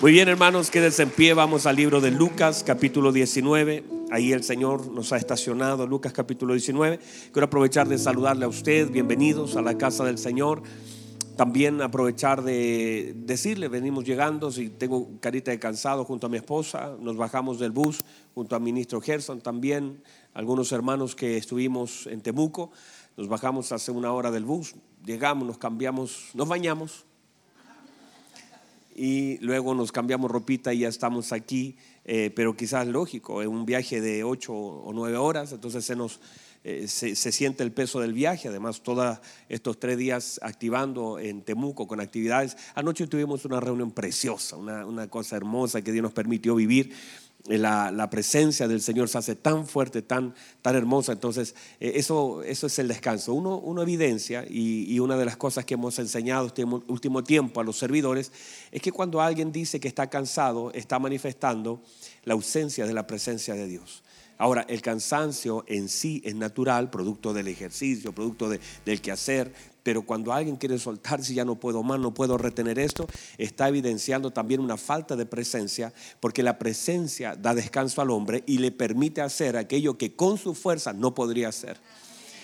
Muy bien, hermanos, quédense en pie. Vamos al libro de Lucas, capítulo 19. Ahí el Señor nos ha estacionado, Lucas, capítulo 19. Quiero aprovechar de saludarle a usted. Bienvenidos a la casa del Señor. También aprovechar de decirle, venimos llegando, si tengo carita de cansado junto a mi esposa, nos bajamos del bus junto al ministro Gerson también, algunos hermanos que estuvimos en Temuco, nos bajamos hace una hora del bus, llegamos, nos cambiamos, nos bañamos, y luego nos cambiamos ropita y ya estamos aquí, eh, pero quizás lógico, en un viaje de ocho o nueve horas, entonces se nos... Eh, se, siente el peso del viaje, además todos estos tres días activando en Temuco con actividades. Anoche tuvimos una reunión preciosa, una, una cosa hermosa que Dios nos permitió vivir la, presencia del Señor se hace tan fuerte, tan, tan hermosa. Entonces, eh, eso, eso es el descanso. Uno, evidencia, y, una de las cosas que hemos enseñado este último tiempo a los servidores, es que cuando alguien dice que está cansado, está manifestando la ausencia de la presencia de Dios. Ahora, el cansancio en sí es natural, producto del ejercicio, producto del quehacer, pero cuando alguien quiere soltarse, ya no puedo más, no puedo retener esto, está evidenciando también una falta de presencia, porque la presencia da descanso al hombre y le permite hacer aquello que con su fuerza no podría hacer.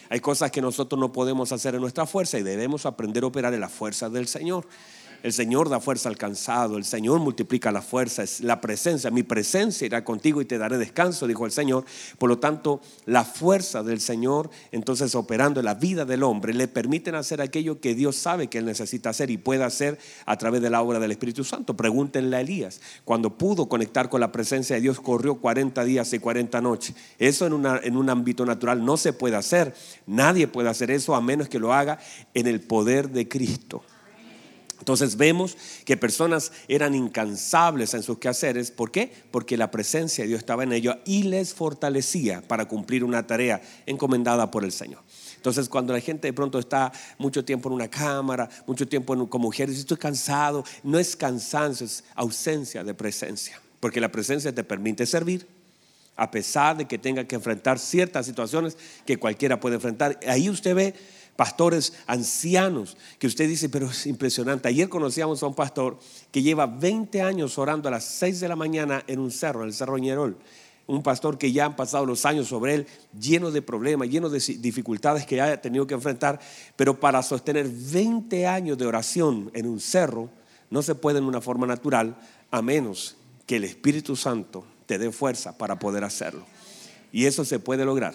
Hay cosas que nosotros no podemos hacer en nuestra fuerza y debemos aprender a operar en la fuerza del Señor. El Señor da fuerza al cansado, el Señor multiplica la fuerza, es la presencia. Mi presencia irá contigo y te daré descanso, dijo el Señor. Por lo tanto, la fuerza del Señor, entonces operando en la vida del hombre, le permiten hacer aquello que Dios sabe que él necesita hacer y puede hacer a través de la obra del Espíritu Santo. Pregúntenle a Elías, cuando pudo conectar con la presencia de Dios, corrió 40 días y 40 noches. Eso en, en un ámbito natural no se puede hacer. Nadie puede hacer eso a menos que lo haga en el poder de Cristo. Entonces vemos que personas eran incansables en sus quehaceres. ¿Por qué? Porque la presencia de Dios estaba en ellos y les fortalecía para cumplir una tarea encomendada por el Señor. Entonces, cuando la gente de pronto está mucho tiempo en una cámara, mucho tiempo en, con mujeres, estoy cansado, no es cansancio, es ausencia de presencia. Porque la presencia te permite servir, a pesar de que tenga que enfrentar ciertas situaciones que cualquiera puede enfrentar. Ahí usted ve pastores ancianos, que usted dice, pero es impresionante. Ayer conocíamos a un pastor que lleva 20 años orando a las 6 de la mañana en un cerro, el Cerro Ñerol. Un pastor que ya han pasado los años sobre él, lleno de problemas, lleno de dificultades que ha tenido que enfrentar, pero para sostener 20 años de oración en un cerro, no se puede en una forma natural, a menos que el Espíritu Santo te dé fuerza para poder hacerlo. Y eso se puede lograr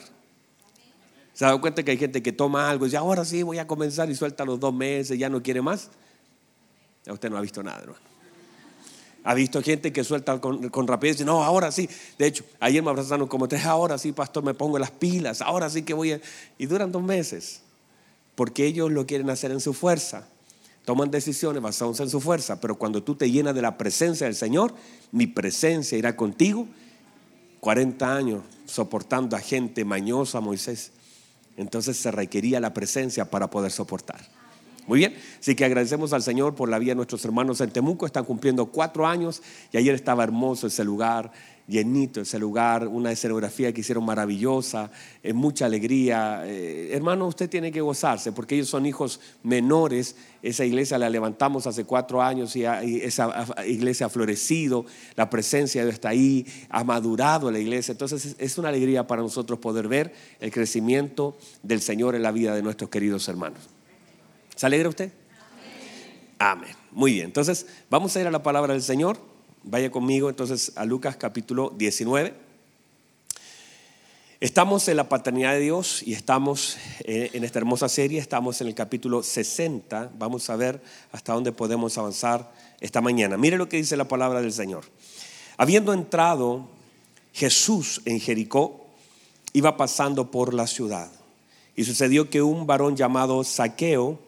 ¿Se ha dado cuenta que hay gente que toma algo y dice, ahora sí voy a comenzar y suelta los dos meses, ya no quiere más? Ya usted no ha visto nada, hermano. Ha visto gente que suelta con, rapidez y dice, no, ahora sí. De hecho, ayer me abrazaron como tres, ahora sí, pastor, me pongo las pilas, ahora sí que voy a... Y duran dos meses, porque ellos lo quieren hacer en su fuerza. Toman decisiones basadas en su fuerza, pero cuando tú te llenas de la presencia del Señor, mi presencia irá contigo. 40 años soportando a gente mañosa, Moisés entonces se requería la presencia para poder soportar. Muy bien, así que agradecemos al Señor por la vida de nuestros hermanos en Temuco, están cumpliendo cuatro años y ayer estaba hermoso ese lugar, llenito ese lugar, una escenografía que hicieron maravillosa, en mucha alegría. Eh, hermano, usted tiene que gozarse porque ellos son hijos menores. Esa iglesia la levantamos hace cuatro años y, esa iglesia ha florecido, la presencia de Dios está ahí, ha madurado la iglesia. Entonces es una alegría para nosotros poder ver el crecimiento del Señor en la vida de nuestros queridos hermanos. ¿Se alegra usted? Amén. Muy bien, entonces vamos a ir a la palabra del Señor. Vaya conmigo entonces a Lucas capítulo 19. Estamos en la paternidad de Dios y estamos en esta hermosa serie, estamos en el capítulo 60. Vamos a ver hasta dónde podemos avanzar esta mañana. Mire lo que dice la palabra del Señor. Habiendo entrado Jesús en Jericó, iba pasando por la ciudad. Y sucedió que un varón llamado Saqueo,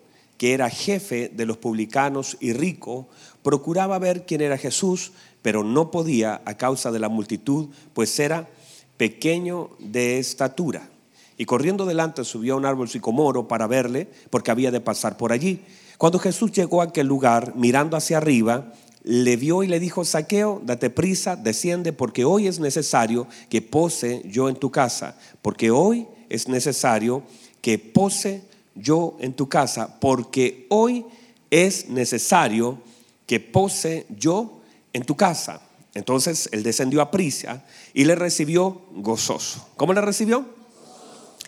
que era jefe de los publicanos y rico, procuraba ver quién era Jesús, pero no podía a causa de la multitud, pues era pequeño de estatura. Y corriendo delante subió a un árbol sicomoro para verle, porque había de pasar por allí. Cuando Jesús llegó a aquel lugar, mirando hacia arriba, le vio y le dijo, Saqueo, date prisa, desciende, porque hoy es necesario que pose yo en tu casa, porque hoy es necesario que pose yo en tu casa, porque hoy es necesario que pose yo en tu casa. Entonces él descendió a Prisia y le recibió gozoso. ¿Cómo le recibió?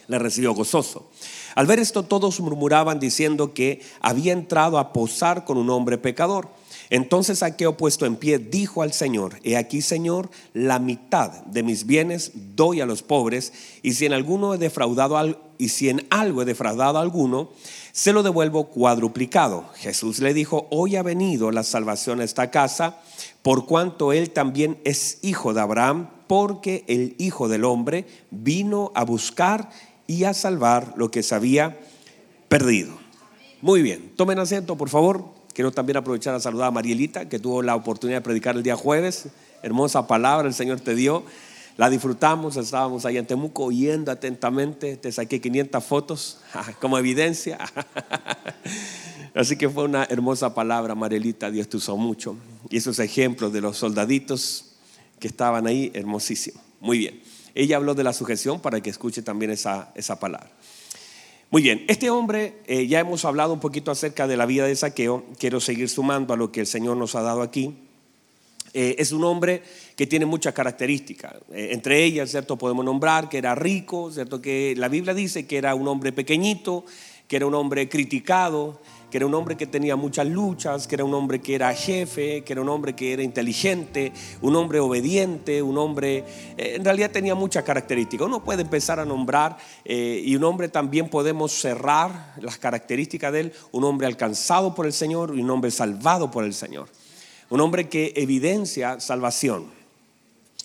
Le recibió gozoso. Al ver esto todos murmuraban diciendo que había entrado a posar con un hombre pecador. Entonces Saqueo puesto en pie dijo al Señor, he aquí Señor, la mitad de mis bienes doy a los pobres y si en alguno he defraudado y si en algo he defraudado a alguno, se lo devuelvo cuadruplicado. Jesús le dijo, hoy ha venido la salvación a esta casa, por cuanto él también es hijo de Abraham, porque el Hijo del Hombre vino a buscar y a salvar lo que se había perdido. Muy bien, tomen asiento, por favor. Quiero también aprovechar a saludar a Marielita, que tuvo la oportunidad de predicar el día jueves. Hermosa palabra el Señor te dio. La disfrutamos, estábamos ahí en Temuco oyendo atentamente, te saqué 500 fotos como evidencia. Así que fue una hermosa palabra, Marielita, Dios te usó mucho. Y esos ejemplos de los soldaditos que estaban ahí, hermosísimo. Muy bien. Ella habló de la sujeción para que escuche también esa, esa palabra. Muy bien, este hombre, eh, ya hemos hablado un poquito acerca de la vida de Saqueo, quiero seguir sumando a lo que el Señor nos ha dado aquí. Eh, es un hombre que tiene muchas características. Eh, entre ellas, ¿cierto? Podemos nombrar que era rico, ¿cierto? Que la Biblia dice que era un hombre pequeñito, que era un hombre criticado, que era un hombre que tenía muchas luchas, que era un hombre que era jefe, que era un hombre que era inteligente, un hombre obediente, un hombre, eh, en realidad tenía muchas características. Uno puede empezar a nombrar y un hombre también podemos cerrar las características de él, un hombre alcanzado por el Señor y un hombre salvado por el Señor. Un hombre que evidencia salvación.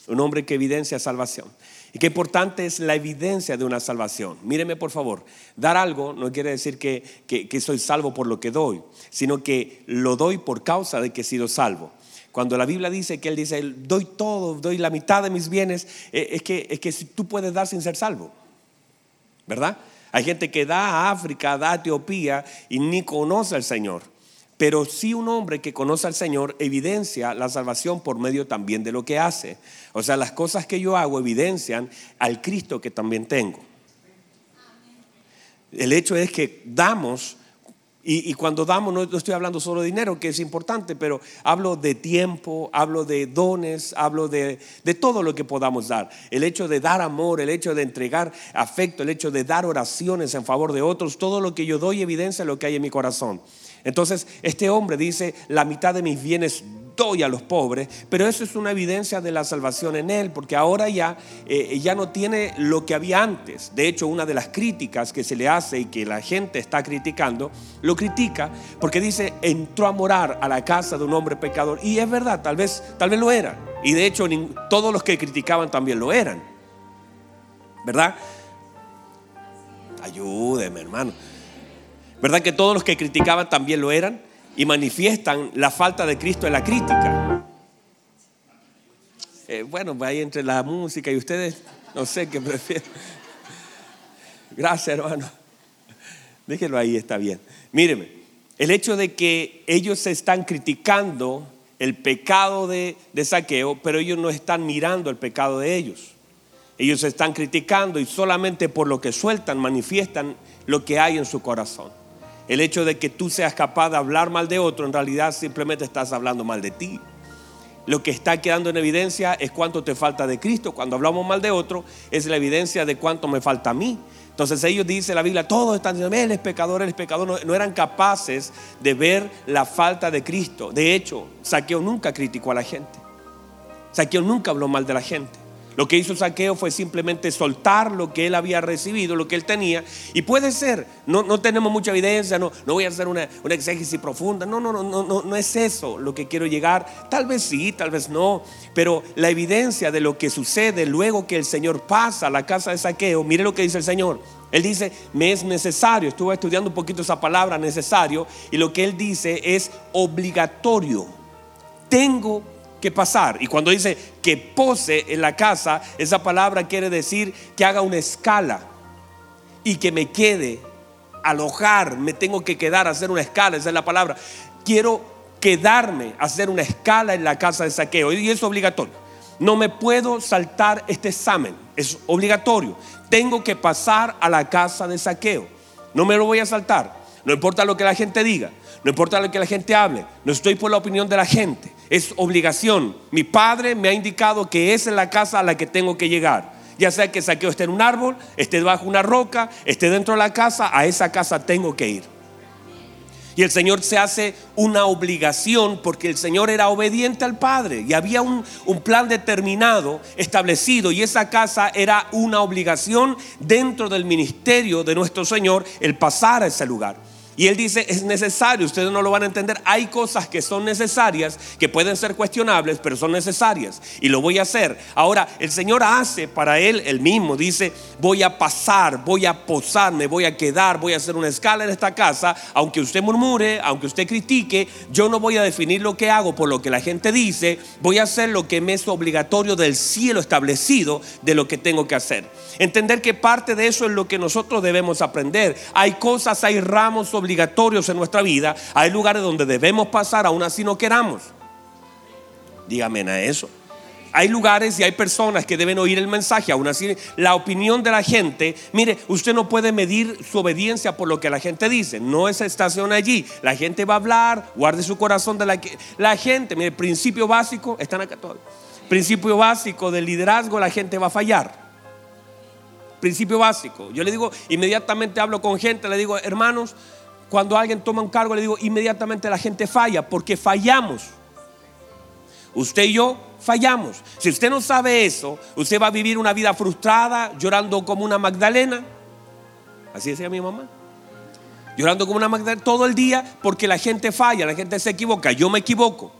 Un hombre que evidencia salvación. Y qué importante es la evidencia de una salvación. Míreme por favor, dar algo no quiere decir que, soy salvo por lo que doy, sino que lo doy por causa de que he sido salvo. Cuando la Biblia dice que Él dice, doy todo, doy la mitad de mis bienes, eh, es que, es que tú puedes dar sin ser salvo. ¿Verdad? Hay gente que da a África, da a Etiopía y ni conoce al Señor. Pero si un hombre que conoce al Señor evidencia la salvación por medio también de lo que hace. O sea, las cosas que yo hago evidencian al Cristo que también tengo. El hecho es que damos, y, cuando damos no, estoy hablando solo de dinero, que es importante, pero hablo de tiempo, hablo de dones, hablo de, de todo lo que podamos dar. El hecho de dar amor, el hecho de entregar afecto, el hecho de dar oraciones en favor de otros, todo lo que yo doy evidencia lo que hay en mi corazón. Entonces, este hombre dice, la mitad de mis bienes doy a los pobres, pero eso es una evidencia de la salvación en él, porque ahora ya, eh, ya no tiene lo que había antes. De hecho, una de las críticas que se le hace y que la gente está criticando, lo critica porque dice, entró a morar a la casa de un hombre pecador. Y es verdad, tal vez, tal vez lo era. Y de hecho, todos los que criticaban también lo eran. ¿Verdad? Ayúdeme, hermano. ¿Verdad que todos los que criticaban también lo eran? Y manifiestan la falta de Cristo en la crítica. Eh, bueno, ahí entre la música y ustedes, no sé qué prefieren. Gracias, hermano. Déjenlo ahí, está bien. Míreme, el hecho de que ellos están criticando el pecado de, de saqueo, pero ellos no están mirando el pecado de ellos. Ellos están criticando y solamente por lo que sueltan manifiestan lo que hay en su corazón. El hecho de que tú seas capaz de hablar mal de otro, en realidad simplemente estás hablando mal de ti. Lo que está quedando en evidencia es cuánto te falta de Cristo. Cuando hablamos mal de otro, es la evidencia de cuánto me falta a mí. Entonces ellos dicen la Biblia, todos están diciendo, él es pecador, él es pecador. No, eran capaces de ver la falta de Cristo. De hecho, Saqueo nunca criticó a la gente. Saqueo nunca habló mal de la gente. Lo que hizo Saqueo fue simplemente soltar lo que él había recibido, lo que él tenía. Y puede ser, no, no tenemos mucha evidencia, no, no voy a hacer una, una exégesis profunda. No, no, no, no, no, es eso lo que quiero llegar. Tal vez sí, tal vez no. Pero la evidencia de lo que sucede luego que el Señor pasa a la casa de Saqueo, mire lo que dice el Señor. Él dice, me es necesario. Estuve estudiando un poquito esa palabra, necesario. Y lo que él dice es obligatorio. Tengo que pasar. Y cuando dice que pose en la casa, esa palabra quiere decir que haga una escala y que me quede, alojar, me tengo que quedar, hacer una escala, esa es la palabra. Quiero quedarme, hacer una escala en la casa de saqueo y es obligatorio. No me puedo saltar este examen, es obligatorio. Tengo que pasar a la casa de saqueo. No me lo voy a saltar. No importa lo que la gente diga, no importa lo que la gente hable, no estoy por la opinión de la gente, es obligación. Mi padre me ha indicado que esa es la casa a la que tengo que llegar. Ya sea que saqueo esté en un árbol, esté debajo de una roca, esté dentro de la casa, a esa casa tengo que ir. Y el Señor se hace una obligación porque el Señor era obediente al Padre y había un, un, plan determinado establecido y esa casa era una obligación dentro del ministerio de nuestro Señor el pasar a ese lugar. Y él dice, es necesario, ustedes no lo van a entender, hay cosas que son necesarias, que pueden ser cuestionables, pero son necesarias. Y lo voy a hacer. Ahora, el Señor hace para él el mismo, dice, voy a pasar, voy a posarme, voy a quedar, voy a hacer una escala en esta casa, aunque usted murmure, aunque usted critique, yo no voy a definir lo que hago por lo que la gente dice, voy a hacer lo que me es obligatorio del cielo establecido de lo que tengo que hacer. Entender que parte de eso es lo que nosotros debemos aprender. Hay cosas, hay ramos obligatorios en nuestra vida, hay lugares donde debemos pasar aún así no queramos. Dígame a eso. Hay lugares y hay personas que deben oír el mensaje, aún así la opinión de la gente, mire, usted no puede medir su obediencia por lo que la gente dice, no es estación allí, la gente va a hablar, guarde su corazón de la, la gente, mire, principio básico, están acá todos, principio básico del liderazgo, la gente va a fallar. Principio básico. Yo le digo, inmediatamente hablo con gente, le digo, hermanos, cuando alguien toma un cargo, le digo, inmediatamente la gente falla, porque fallamos. Usted y yo fallamos. Si usted no sabe eso, usted va a vivir una vida frustrada, llorando como una Magdalena. Así decía mi mamá. Llorando como una Magdalena todo el día porque la gente falla, la gente se equivoca. Yo me equivoco.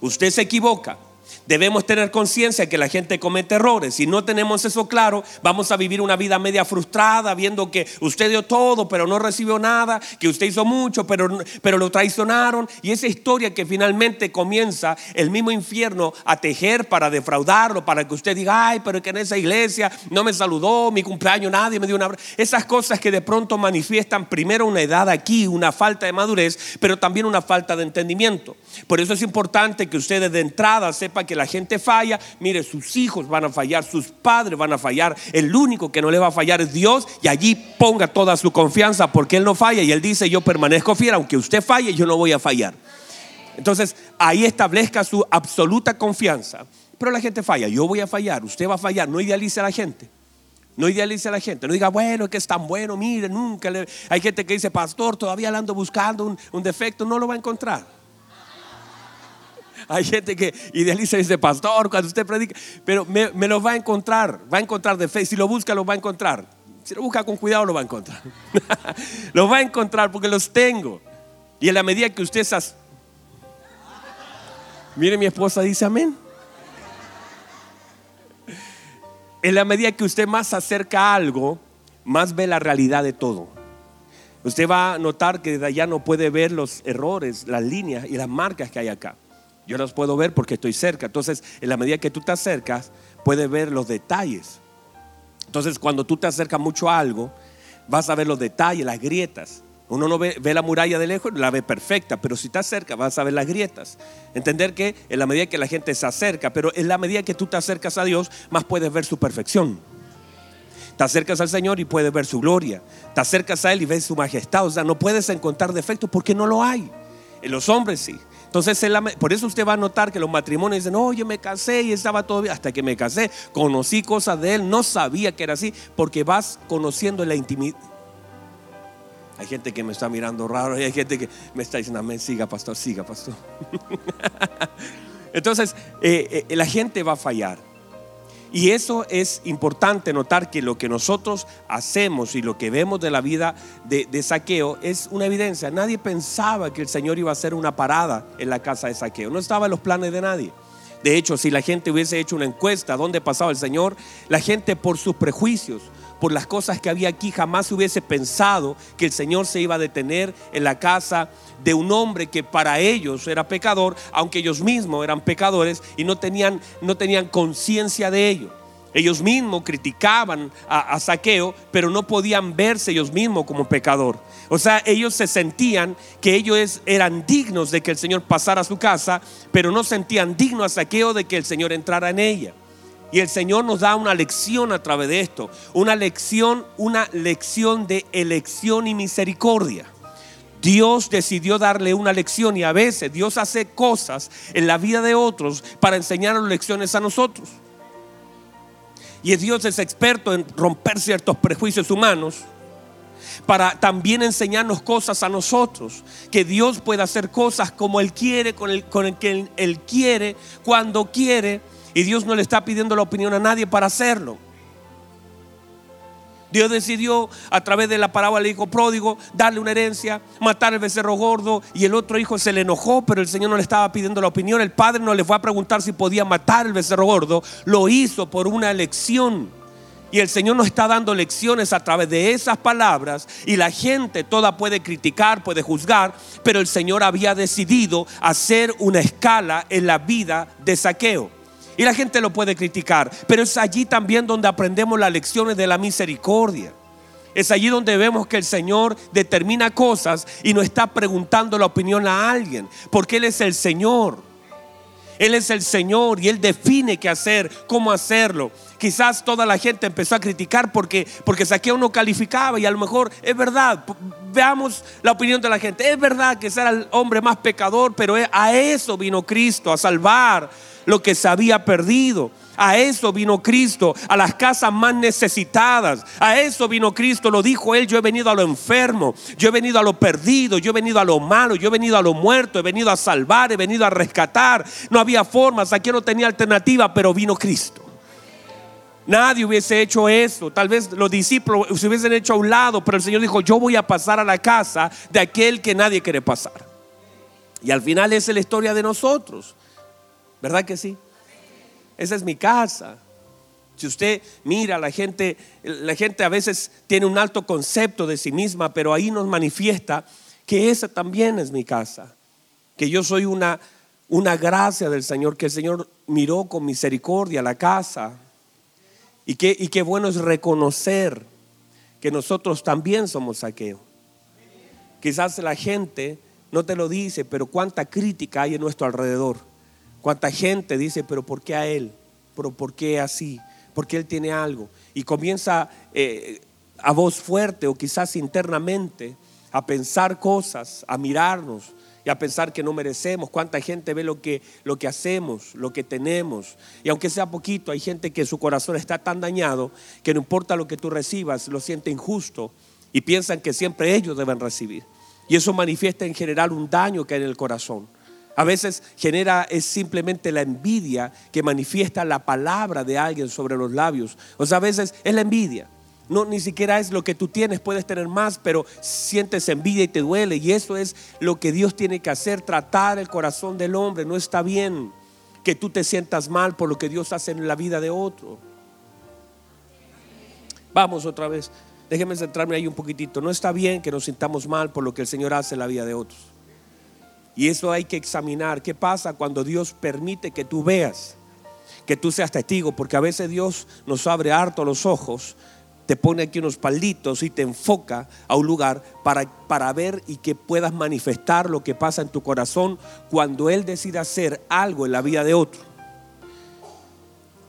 Usted se equivoca. Debemos tener conciencia que la gente comete errores. Si no tenemos eso claro, vamos a vivir una vida media frustrada, viendo que usted dio todo, pero no recibió nada, que usted hizo mucho, pero, pero lo traicionaron. Y esa historia que finalmente comienza el mismo infierno a tejer para defraudarlo, para que usted diga, ay, pero que en esa iglesia no me saludó, mi cumpleaños nadie me dio una... Esas cosas que de pronto manifiestan primero una edad aquí, una falta de madurez, pero también una falta de entendimiento. Por eso es importante que ustedes de entrada que la gente falla, mire, sus hijos van a fallar, sus padres van a fallar, el único que no le va a fallar es Dios y allí ponga toda su confianza porque Él no falla y Él dice, yo permanezco fiel, aunque usted falle, yo no voy a fallar. Entonces, ahí establezca su absoluta confianza. Pero la gente falla, yo voy a fallar, usted va a fallar, no idealice a la gente. No idealice a la gente, no diga, bueno, que es tan bueno, mire, nunca le... Hay gente que dice, pastor, todavía le ando buscando un defecto, no lo va a encontrar. Hay gente que idealiza y dice, pastor, cuando usted predica, pero me, los va a encontrar, va a encontrar de fe. Si lo busca, lo va a encontrar. Si lo busca con cuidado, lo va a encontrar. lo va a encontrar porque los tengo. Y en la medida que usted esas... Mire, mi esposa dice amén. En la medida que usted más se acerca a algo, más ve la realidad de todo. Usted va a notar que de allá no puede ver los errores, las líneas y las marcas que hay acá. Yo los puedo ver porque estoy cerca. Entonces, en la medida que tú te acercas, puedes ver los detalles. Entonces, cuando tú te acercas mucho a algo, vas a ver los detalles, las grietas. Uno no ve, la muralla de lejos, la ve perfecta, pero si te acercas vas a ver las grietas. Entender que en la medida que la gente se acerca, pero en la medida que tú te acercas a Dios, más puedes ver su perfección. Te acercas al Señor y puedes ver su gloria. Te acercas a Él y ves su majestad. O sea, no puedes encontrar defectos porque no lo hay. En los hombres sí. Entonces, por eso usted va a notar que los matrimonios dicen, no, yo me casé y estaba todo bien. Hasta que me casé, conocí cosas de él, no sabía que era así, porque vas conociendo la intimidad. Hay gente que me está mirando raro y hay gente que me está diciendo, amén, siga, pastor, siga, pastor. Entonces, eh, eh, la gente va a fallar. Y eso es importante notar que lo que nosotros hacemos y lo que vemos de la vida de, saqueo es una evidencia. Nadie pensaba que el Señor iba a hacer una parada en la casa de saqueo. No estaba en los planes de nadie. De hecho, si la gente hubiese hecho una encuesta dónde pasaba el Señor, la gente por sus prejuicios, por las cosas que había aquí, jamás hubiese pensado que el Señor se iba a detener en la casa de un hombre que para ellos era pecador, aunque ellos mismos eran pecadores y no tenían, no tenían conciencia de ello. Ellos mismos criticaban a, Saqueo, pero no podían verse ellos mismos como pecador. O sea, ellos se sentían que ellos eran dignos de que el Señor pasara a su casa, pero no sentían digno a Saqueo de que el Señor entrara en ella. Y el Señor nos da una lección a través de esto, una lección, una lección de elección y misericordia. Dios decidió darle una lección y a veces Dios hace cosas en la vida de otros para enseñarnos lecciones a nosotros. Y Dios es experto en romper ciertos prejuicios humanos para también enseñarnos cosas a nosotros. Que Dios pueda hacer cosas como Él quiere, con el, con el que Él quiere, cuando quiere. Y Dios no le está pidiendo la opinión a nadie para hacerlo. Dios decidió a través de la parábola del hijo pródigo darle una herencia, matar al becerro gordo y el otro hijo se le enojó, pero el Señor no le estaba pidiendo la opinión. El padre no le fue a preguntar si podía matar al becerro gordo, lo hizo por una elección. Y el Señor nos está dando lecciones a través de esas palabras y la gente toda puede criticar, puede juzgar, pero el Señor había decidido hacer una escala en la vida de saqueo. Y la gente lo puede criticar, pero es allí también donde aprendemos las lecciones de la misericordia. Es allí donde vemos que el Señor determina cosas y no está preguntando la opinión a alguien, porque Él es el Señor. Él es el Señor y Él define qué hacer, cómo hacerlo. Quizás toda la gente empezó a criticar porque, porque Saqueo no calificaba y a lo mejor es verdad. Veamos la opinión de la gente. Es verdad que era el hombre más pecador, pero a eso vino Cristo, a salvar lo que se había perdido. A eso vino Cristo, a las casas más necesitadas. A eso vino Cristo, lo dijo él, yo he venido a lo enfermo, yo he venido a lo perdido, yo he venido a lo malo, yo he venido a lo muerto, he venido a salvar, he venido a rescatar. No había formas, aquí no tenía alternativa, pero vino Cristo. Nadie hubiese hecho eso. Tal vez los discípulos se hubiesen hecho a un lado, pero el Señor dijo, yo voy a pasar a la casa de aquel que nadie quiere pasar. Y al final es la historia de nosotros. ¿Verdad que sí? Esa es mi casa. Si usted mira, la gente, la gente a veces tiene un alto concepto de sí misma, pero ahí nos manifiesta que esa también es mi casa. Que yo soy una, una gracia del Señor, que el Señor miró con misericordia la casa. Y qué, y bueno es reconocer que nosotros también somos saqueo. Quizás la gente no te lo dice, pero cuánta crítica hay en nuestro alrededor Cuánta gente dice, pero ¿por qué a él? ¿Pero por qué así? Porque él tiene algo. Y comienza eh, a voz fuerte o quizás internamente a pensar cosas, a mirarnos y a pensar que no merecemos. Cuánta gente ve lo que, lo que hacemos, lo que tenemos. Y aunque sea poquito, hay gente que su corazón está tan dañado que no importa lo que tú recibas, lo siente injusto y piensan que siempre ellos deben recibir. Y eso manifiesta en general un daño que hay en el corazón. A veces genera es simplemente la envidia que manifiesta la palabra de alguien sobre los labios. O sea, a veces es la envidia. No, ni siquiera es lo que tú tienes, puedes tener más, pero sientes envidia y te duele. Y eso es lo que Dios tiene que hacer, tratar el corazón del hombre. No está bien que tú te sientas mal por lo que Dios hace en la vida de otro. Vamos otra vez, déjeme centrarme ahí un poquitito. No está bien que nos sintamos mal por lo que el Señor hace en la vida de otros. Y eso hay que examinar. ¿Qué pasa cuando Dios permite que tú veas? Que tú seas testigo, porque a veces Dios nos abre harto los ojos, te pone aquí unos palditos y te enfoca a un lugar para, para ver y que puedas manifestar lo que pasa en tu corazón cuando Él decide hacer algo en la vida de otro.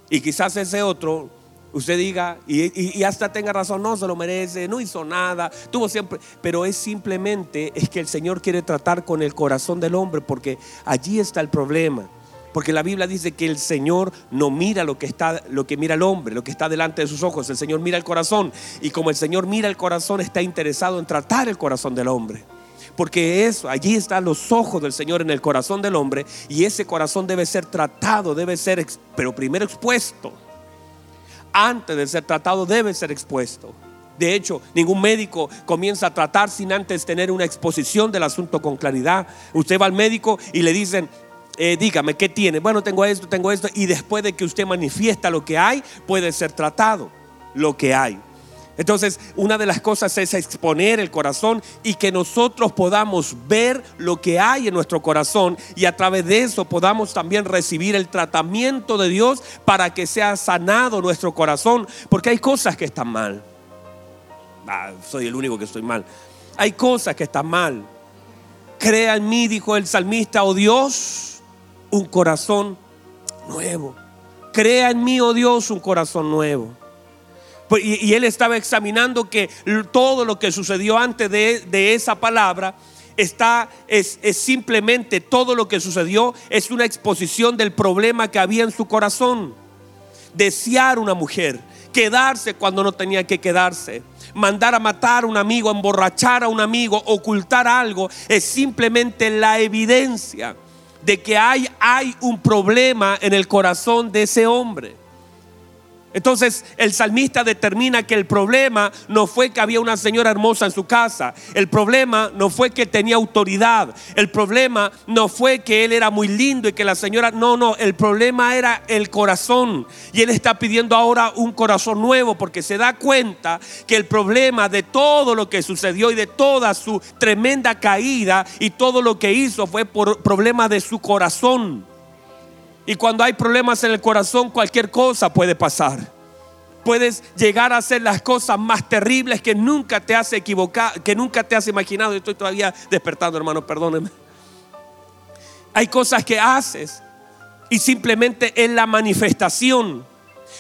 Y quizás ese otro usted diga, y, hasta tenga razón, no se lo merece, no hizo nada, tuvo siempre, pero es simplemente, es que el Señor quiere tratar con el corazón del hombre, porque allí está el problema. Porque la Biblia dice que el Señor no mira lo que está, lo que mira el hombre, lo que está delante de sus ojos. El Señor mira el corazón. Y como el Señor mira el corazón, está interesado en tratar el corazón del hombre. Porque eso, allí están los ojos del Señor en el corazón del hombre. Y ese corazón debe ser tratado, debe ser, pero primero expuesto antes de ser tratado debe ser expuesto. De hecho, ningún médico comienza a tratar sin antes tener una exposición del asunto con claridad. Usted va al médico y le dicen, eh, dígame, ¿qué tiene? Bueno, tengo esto, tengo esto. Y después de que usted manifiesta lo que hay, puede ser tratado lo que hay. Entonces, una de las cosas es exponer el corazón y que nosotros podamos ver lo que hay en nuestro corazón y a través de eso podamos también recibir el tratamiento de Dios para que sea sanado nuestro corazón, porque hay cosas que están mal. Ah, soy el único que estoy mal. Hay cosas que están mal. Crea en mí, dijo el salmista, oh Dios, un corazón nuevo. Crea en mí, oh Dios, un corazón nuevo. Pues, y, él estaba examinando que todo lo que sucedió antes de, esa palabra está, es, simplemente todo lo que sucedió, es una exposición del problema que había en su corazón. Desear una mujer, quedarse cuando no tenía que quedarse, mandar a matar a un amigo, emborrachar a un amigo, ocultar algo, es simplemente la evidencia de que hay, hay un problema en el corazón de ese hombre. Entonces el salmista determina que el problema no fue que había una señora hermosa en su casa, el problema no fue que tenía autoridad, el problema no fue que él era muy lindo y que la señora, no, no, el problema era el corazón. Y él está pidiendo ahora un corazón nuevo porque se da cuenta que el problema de todo lo que sucedió y de toda su tremenda caída y todo lo que hizo fue por problema de su corazón. Y cuando hay problemas en el corazón, cualquier cosa puede pasar. Puedes llegar a hacer las cosas más terribles que nunca te has equivocado, que nunca te has imaginado. Estoy todavía despertando, hermano, perdónenme. Hay cosas que haces y simplemente es la manifestación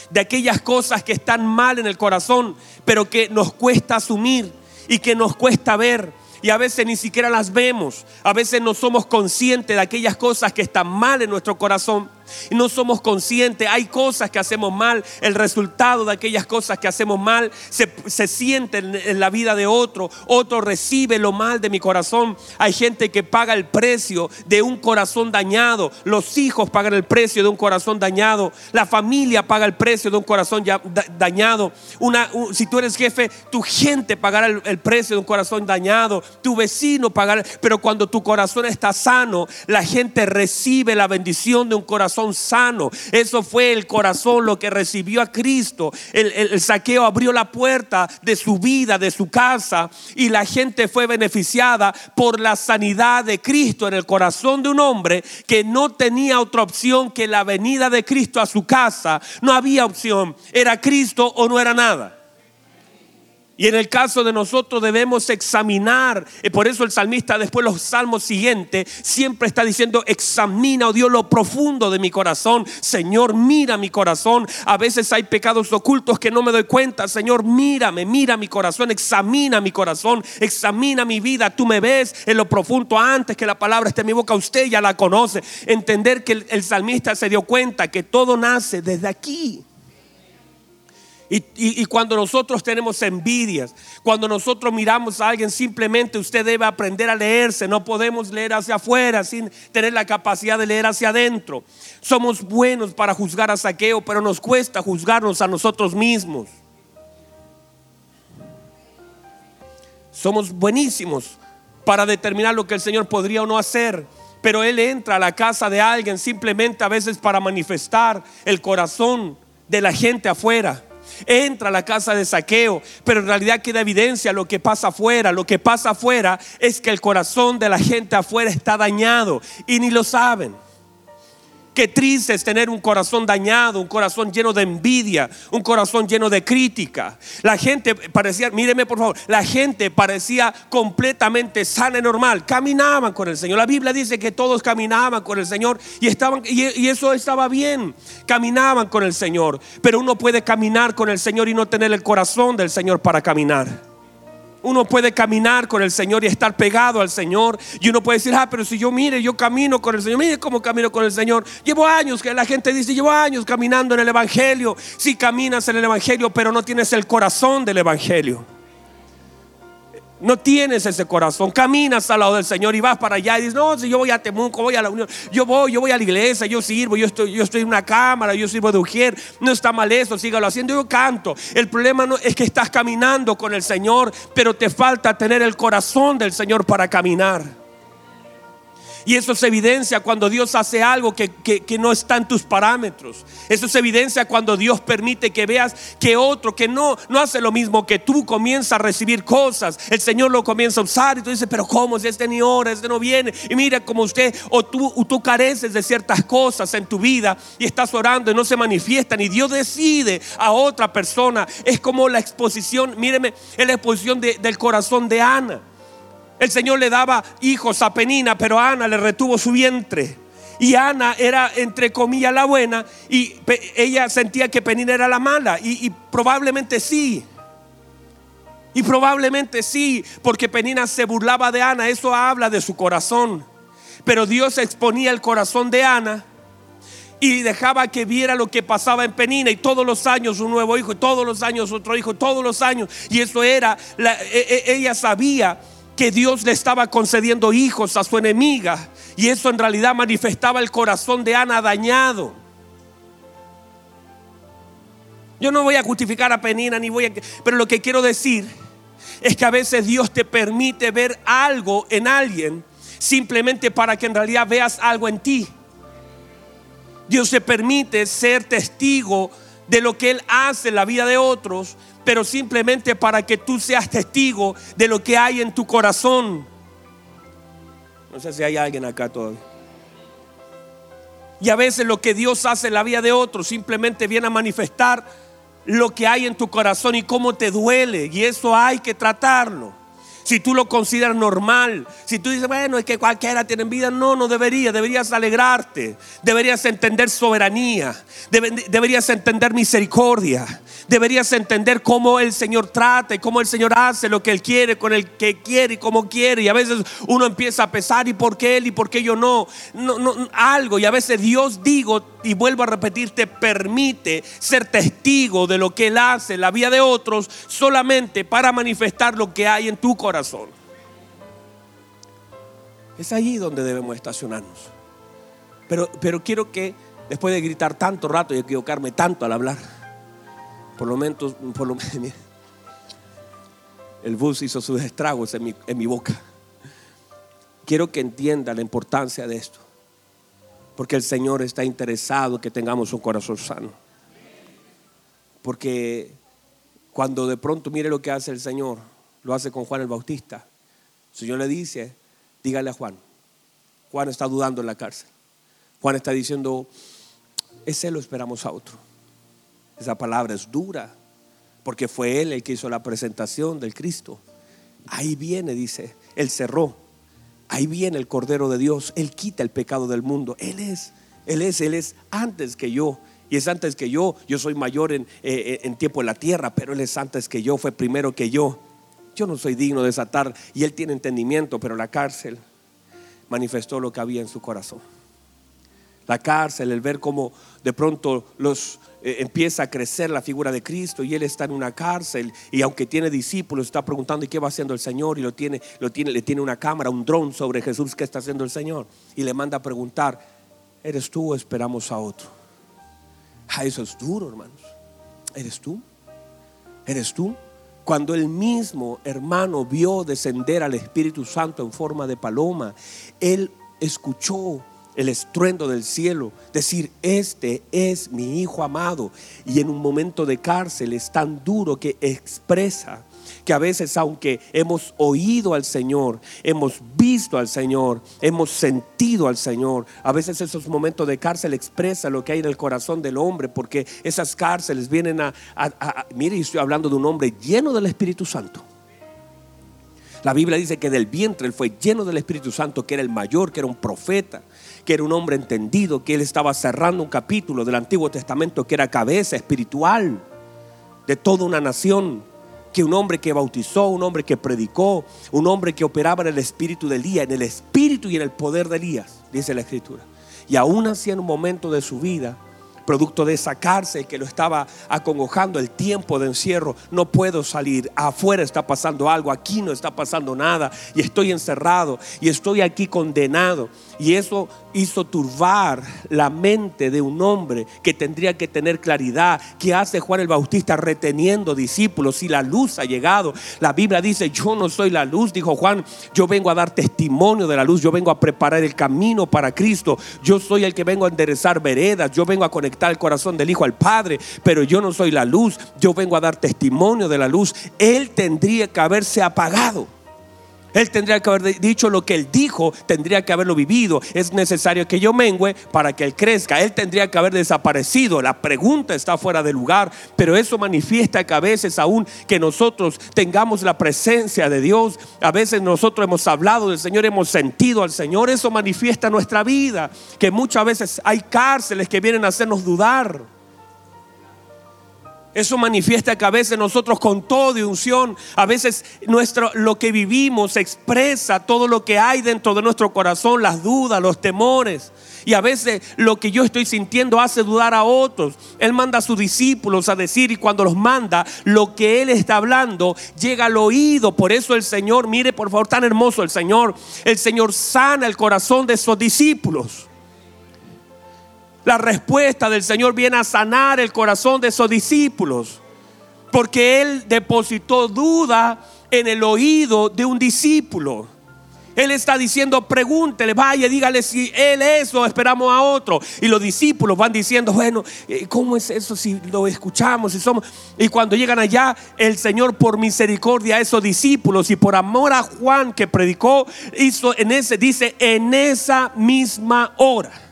de aquellas cosas que están mal en el corazón, pero que nos cuesta asumir y que nos cuesta ver y a veces ni siquiera las vemos. A veces no somos conscientes de aquellas cosas que están mal en nuestro corazón no somos conscientes. Hay cosas que hacemos mal. El resultado de aquellas cosas que hacemos mal se, siente en, la vida de otro. Otro recibe lo mal de mi corazón. Hay gente que paga el precio de un corazón dañado. Los hijos pagan el precio de un corazón dañado. La familia paga el precio de un corazón dañado. Una, un, si tú eres jefe, tu gente pagará el, el precio de un corazón dañado. Tu vecino pagará. Pero cuando tu corazón está sano, la gente recibe la bendición de un corazón sano. Eso fue el corazón lo que recibió a Cristo. El, saqueo abrió la puerta de su vida, de su casa, y la gente fue beneficiada por la sanidad de Cristo en el corazón de un hombre que no tenía otra opción que la venida de Cristo a su casa. No había opción. Era Cristo o no era nada. Y en el caso de nosotros debemos examinar. Y por eso el salmista después los salmos siguientes siempre está diciendo, examina, oh Dios, lo profundo de mi corazón. Señor, mira mi corazón. A veces hay pecados ocultos que no me doy cuenta. Señor, mírame, mira mi corazón, examina mi corazón, examina mi vida. Tú me ves en lo profundo antes que la palabra esté en mi boca. Usted ya la conoce. Entender que el, el salmista se dio cuenta que todo nace desde aquí. Y, cuando nosotros tenemos envidias, cuando nosotros miramos a alguien, simplemente usted debe aprender a leerse. No podemos leer hacia afuera sin tener la capacidad de leer hacia adentro. Somos buenos para juzgar a saqueo, pero nos cuesta juzgarnos a nosotros mismos. Somos buenísimos para determinar lo que el Señor podría o no hacer. Pero Él entra a la casa de alguien simplemente a veces para manifestar el corazón de la gente afuera entra a la casa de saqueo, pero en realidad queda evidencia lo que pasa afuera. Lo que pasa afuera es que el corazón de la gente afuera está dañado y ni lo saben. Qué triste es tener un corazón dañado, un corazón lleno de envidia, un corazón lleno de crítica. La gente parecía, míreme por favor, la gente parecía completamente sana y normal. Caminaban con el Señor. La Biblia dice que todos caminaban con el Señor y estaban y, eso estaba bien. Caminaban con el Señor, pero uno puede caminar con el Señor y no tener el corazón del Señor para caminar uno puede caminar con el Señor y estar pegado al Señor. Y uno puede decir, ah, pero si yo mire, yo camino con el Señor, mire cómo camino con el Señor. Llevo años, que la gente dice, llevo años caminando en el Evangelio. Si caminas en el Evangelio, pero no tienes el corazón del Evangelio. No tienes ese corazón. Caminas al lado del Señor y vas para allá y dices, no, si yo voy a Temuco, voy a la Unión, yo voy, yo voy a la iglesia, yo sirvo, yo estoy, yo estoy en una cámara, yo sirvo de ujier. No está mal eso, sígalo haciendo, yo canto. El problema no, es que estás caminando con el Señor, pero te falta tener el corazón del Señor para caminar. Y eso se evidencia cuando Dios hace algo que, que, no está en tus parámetros. Eso se evidencia cuando Dios permite que veas que otro que no, no hace lo mismo que tú comienza a recibir cosas. El Señor lo comienza a usar y tú dices, pero ¿cómo? Si este ni ora, este no viene. Y mira como usted o tú, o tú careces de ciertas cosas en tu vida y estás orando y no se manifiestan y Dios decide a otra persona. Es como la exposición, míreme, es la exposición de, del corazón de Ana. El Señor le daba hijos a Penina, pero Ana le retuvo su vientre. Y Ana era, entre comillas, la buena y ella sentía que Penina era la mala. Y, y probablemente sí. Y probablemente sí, porque Penina se burlaba de Ana, eso habla de su corazón. Pero Dios exponía el corazón de Ana y dejaba que viera lo que pasaba en Penina y todos los años un nuevo hijo y todos los años otro hijo, todos los años. Y eso era, e, e, ella sabía que Dios le estaba concediendo hijos a su enemiga y eso en realidad manifestaba el corazón de Ana dañado. Yo no voy a justificar a Penina ni voy a... Pero lo que quiero decir es que a veces Dios te permite ver algo en alguien simplemente para que en realidad veas algo en ti. Dios te permite ser testigo de lo que Él hace en la vida de otros, pero simplemente para que tú seas testigo de lo que hay en tu corazón. No sé si hay alguien acá todavía. Y a veces lo que Dios hace en la vida de otros simplemente viene a manifestar lo que hay en tu corazón y cómo te duele. Y eso hay que tratarlo si tú lo consideras normal, si tú dices, bueno, es que cualquiera tiene vida, no, no debería, deberías alegrarte, deberías entender soberanía, deberías entender misericordia, deberías entender cómo el Señor trata y cómo el Señor hace lo que Él quiere con el que quiere y cómo quiere. Y a veces uno empieza a pesar, ¿y por qué Él y por qué yo no? no, no algo, y a veces Dios, digo, y vuelvo a repetir, te permite ser testigo de lo que Él hace en la vida de otros solamente para manifestar lo que hay en tu corazón. Es ahí donde debemos estacionarnos. Pero, pero quiero que después de gritar tanto rato y equivocarme tanto al hablar, por lo menos, por lo menos el bus hizo sus estragos en mi, en mi boca. Quiero que entienda la importancia de esto. Porque el Señor está interesado que tengamos un corazón sano. Porque cuando de pronto mire lo que hace el Señor, lo hace con Juan el Bautista. El Señor le dice, dígale a Juan. Juan está dudando en la cárcel. Juan está diciendo, ese lo esperamos a otro. Esa palabra es dura, porque fue él el que hizo la presentación del Cristo. Ahí viene, dice, él cerró. Ahí viene el Cordero de Dios. Él quita el pecado del mundo. Él es, Él es, Él es antes que yo. Y es antes que yo. Yo soy mayor en, eh, en tiempo en la tierra, pero Él es antes que yo. Fue primero que yo. Yo no soy digno de desatar y él tiene entendimiento, pero la cárcel manifestó lo que había en su corazón. La cárcel, el ver cómo de pronto los eh, empieza a crecer la figura de Cristo y él está en una cárcel y aunque tiene discípulos está preguntando ¿y qué va haciendo el Señor? y lo tiene, lo tiene, le tiene una cámara, un dron sobre Jesús, ¿qué está haciendo el Señor? Y le manda a preguntar, ¿eres tú o esperamos a otro? Ah, eso es duro, hermanos. ¿Eres tú? ¿Eres tú? Cuando el mismo hermano vio descender al Espíritu Santo en forma de paloma, él escuchó el estruendo del cielo, decir, este es mi hijo amado. Y en un momento de cárcel es tan duro que expresa que a veces aunque hemos oído al Señor, hemos visto al Señor, hemos sentido al Señor, a veces esos momentos de cárcel expresa lo que hay en el corazón del hombre, porque esas cárceles vienen a, mire, estoy hablando de un hombre lleno del Espíritu Santo. La Biblia dice que del vientre él fue lleno del Espíritu Santo, que era el mayor, que era un profeta, que era un hombre entendido, que él estaba cerrando un capítulo del Antiguo Testamento, que era cabeza espiritual de toda una nación que un hombre que bautizó, un hombre que predicó, un hombre que operaba en el espíritu de Elías, en el espíritu y en el poder de Elías, dice la escritura. Y aún así en un momento de su vida, producto de esa cárcel que lo estaba acongojando, el tiempo de encierro, no puedo salir, afuera está pasando algo, aquí no está pasando nada, y estoy encerrado, y estoy aquí condenado. Y eso hizo turbar la mente de un hombre que tendría que tener claridad. ¿Qué hace Juan el Bautista reteniendo discípulos si la luz ha llegado? La Biblia dice, yo no soy la luz, dijo Juan, yo vengo a dar testimonio de la luz, yo vengo a preparar el camino para Cristo, yo soy el que vengo a enderezar veredas, yo vengo a conectar el corazón del Hijo al Padre, pero yo no soy la luz, yo vengo a dar testimonio de la luz. Él tendría que haberse apagado. Él tendría que haber dicho lo que él dijo, tendría que haberlo vivido. Es necesario que yo mengüe para que él crezca. Él tendría que haber desaparecido. La pregunta está fuera de lugar, pero eso manifiesta que a veces aún que nosotros tengamos la presencia de Dios, a veces nosotros hemos hablado del Señor, hemos sentido al Señor, eso manifiesta nuestra vida, que muchas veces hay cárceles que vienen a hacernos dudar. Eso manifiesta que a veces nosotros con todo de unción, a veces nuestro, lo que vivimos expresa todo lo que hay dentro de nuestro corazón, las dudas, los temores. Y a veces lo que yo estoy sintiendo hace dudar a otros. Él manda a sus discípulos a decir y cuando los manda, lo que Él está hablando llega al oído. Por eso el Señor, mire por favor, tan hermoso el Señor. El Señor sana el corazón de sus discípulos. La respuesta del Señor viene a sanar el corazón de sus discípulos. Porque Él depositó duda en el oído de un discípulo. Él está diciendo, pregúntele, vaya, dígale si Él es o esperamos a otro. Y los discípulos van diciendo, bueno, eh, ¿cómo es eso si lo escuchamos? Si somos... Y cuando llegan allá, el Señor por misericordia a esos discípulos y por amor a Juan que predicó, hizo en ese, dice, en esa misma hora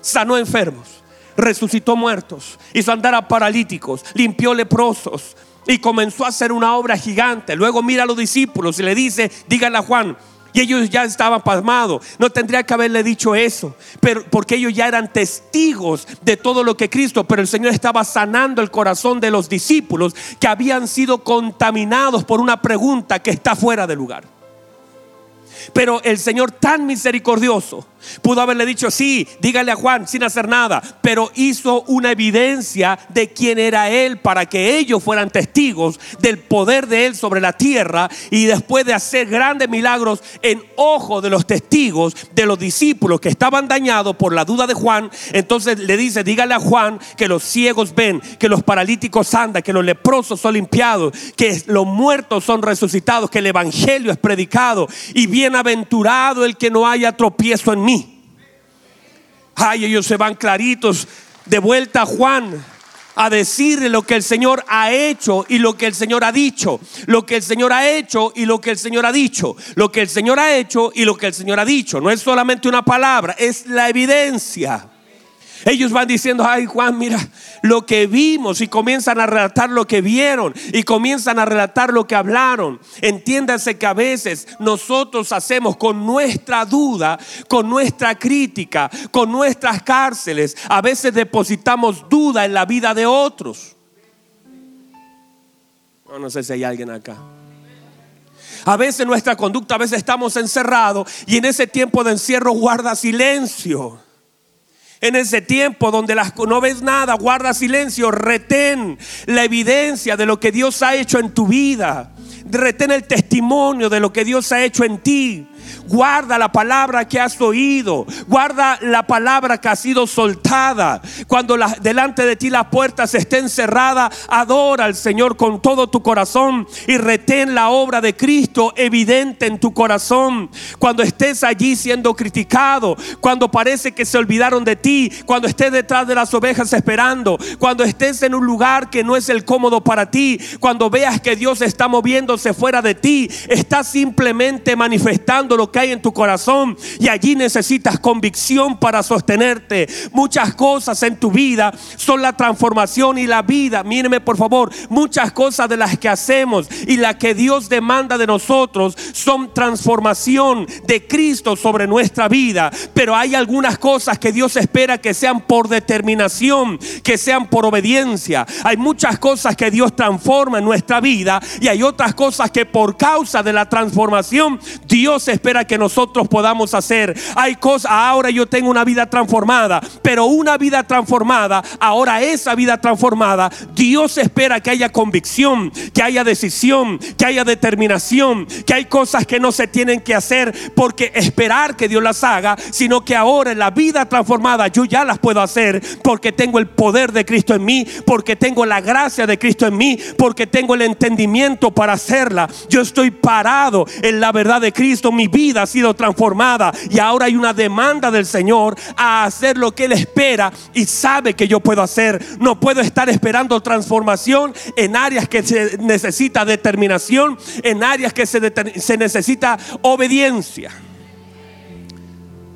sanó enfermos, resucitó muertos, hizo andar a paralíticos, limpió leprosos y comenzó a hacer una obra gigante. Luego mira a los discípulos y le dice, díganle a Juan, y ellos ya estaban pasmados. No tendría que haberle dicho eso. Pero porque ellos ya eran testigos de todo lo que Cristo. Pero el Señor estaba sanando el corazón de los discípulos que habían sido contaminados por una pregunta que está fuera de lugar. Pero el Señor tan misericordioso pudo haberle dicho, sí, dígale a Juan sin hacer nada, pero hizo una evidencia de quién era Él para que ellos fueran testigos del poder de Él sobre la tierra y después de hacer grandes milagros en ojo de los testigos, de los discípulos que estaban dañados por la duda de Juan, entonces le dice, dígale a Juan que los ciegos ven, que los paralíticos andan, que los leprosos son limpiados, que los muertos son resucitados, que el Evangelio es predicado y bien bienaventurado el que no haya tropiezo en mí. Ay, ellos se van claritos de vuelta a Juan a decirle lo que el Señor ha hecho y lo que el Señor ha dicho. Lo que el Señor ha hecho y lo que el Señor ha dicho. Lo que el Señor ha hecho y lo que el Señor ha dicho. No es solamente una palabra, es la evidencia. Ellos van diciendo, ay Juan, mira lo que vimos y comienzan a relatar lo que vieron y comienzan a relatar lo que hablaron. Entiéndase que a veces nosotros hacemos con nuestra duda, con nuestra crítica, con nuestras cárceles, a veces depositamos duda en la vida de otros. No, no sé si hay alguien acá. A veces nuestra conducta, a veces estamos encerrados y en ese tiempo de encierro guarda silencio en ese tiempo donde las, no ves nada, guarda silencio, retén la evidencia de lo que Dios ha hecho en tu vida, retén el testimonio de lo que Dios ha hecho en ti. Guarda la palabra que has oído. Guarda la palabra que ha sido soltada. Cuando delante de ti la puerta se encerrada, adora al Señor con todo tu corazón y retén la obra de Cristo evidente en tu corazón. Cuando estés allí siendo criticado, cuando parece que se olvidaron de ti, cuando estés detrás de las ovejas esperando, cuando estés en un lugar que no es el cómodo para ti, cuando veas que Dios está moviéndose fuera de ti, está simplemente manifestando lo que hay en tu corazón y allí necesitas convicción para sostenerte. Muchas cosas en tu vida son la transformación y la vida. Míreme por favor, muchas cosas de las que hacemos y las que Dios demanda de nosotros son transformación de Cristo sobre nuestra vida. Pero hay algunas cosas que Dios espera que sean por determinación, que sean por obediencia. Hay muchas cosas que Dios transforma en nuestra vida y hay otras cosas que por causa de la transformación Dios espera que nosotros podamos hacer. Hay cosas, ahora yo tengo una vida transformada, pero una vida transformada, ahora esa vida transformada, Dios espera que haya convicción, que haya decisión, que haya determinación, que hay cosas que no se tienen que hacer porque esperar que Dios las haga, sino que ahora en la vida transformada yo ya las puedo hacer porque tengo el poder de Cristo en mí, porque tengo la gracia de Cristo en mí, porque tengo el entendimiento para hacerla. Yo estoy parado en la verdad de Cristo, mi vida ha sido transformada y ahora hay una demanda del Señor a hacer lo que Él espera y sabe que yo puedo hacer. No puedo estar esperando transformación en áreas que se necesita determinación, en áreas que se, se necesita obediencia.